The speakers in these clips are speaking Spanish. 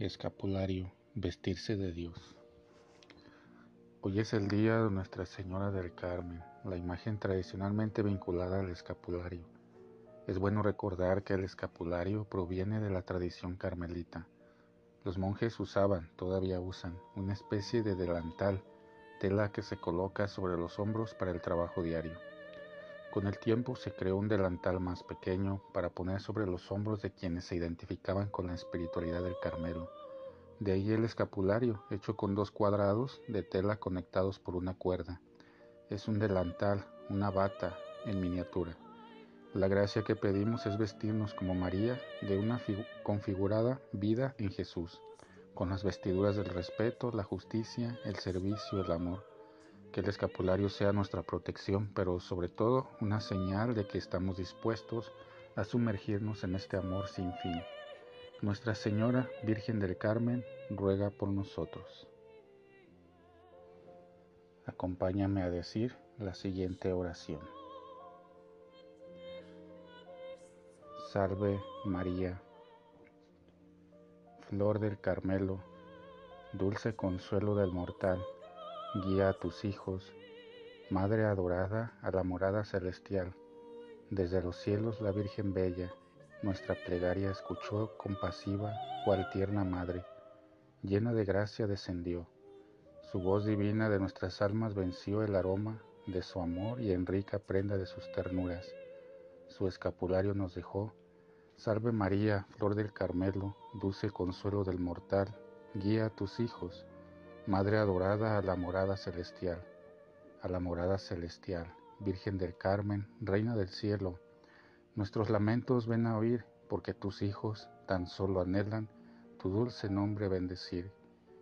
Escapulario, vestirse de Dios. Hoy es el día de Nuestra Señora del Carmen, la imagen tradicionalmente vinculada al escapulario. Es bueno recordar que el escapulario proviene de la tradición carmelita. Los monjes usaban, todavía usan, una especie de delantal, tela que se coloca sobre los hombros para el trabajo diario. Con el tiempo se creó un delantal más pequeño para poner sobre los hombros de quienes se identificaban con la espiritualidad del Carmelo. De ahí el escapulario, hecho con dos cuadrados de tela conectados por una cuerda. Es un delantal, una bata en miniatura. La gracia que pedimos es vestirnos como María de una configurada vida en Jesús, con las vestiduras del respeto, la justicia, el servicio, el amor que el escapulario sea nuestra protección, pero sobre todo una señal de que estamos dispuestos a sumergirnos en este amor sin fin. Nuestra Señora Virgen del Carmen ruega por nosotros. Acompáñame a decir la siguiente oración. Salve María, Flor del Carmelo, dulce consuelo del mortal Guía a tus hijos, Madre adorada a la morada celestial. Desde los cielos la Virgen Bella, nuestra plegaria escuchó compasiva, cual tierna madre. Llena de gracia descendió. Su voz divina de nuestras almas venció el aroma de su amor y en rica prenda de sus ternuras. Su escapulario nos dejó. Salve María, flor del Carmelo, dulce consuelo del mortal, guía a tus hijos Madre adorada a la morada celestial, a la morada celestial, Virgen del Carmen, Reina del cielo, nuestros lamentos ven a oír, porque tus hijos tan solo anhelan tu dulce nombre bendecir.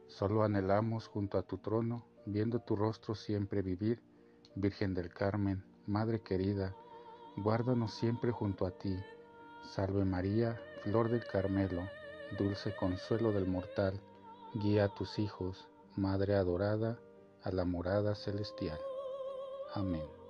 Solo anhelamos junto a tu trono, viendo tu rostro siempre vivir, Virgen del Carmen, Madre querida, guárdanos siempre junto a ti. Salve María, Flor del Carmelo, dulce consuelo del mortal, guía a tus hijos, Madre adorada, a la morada celestial. Amén.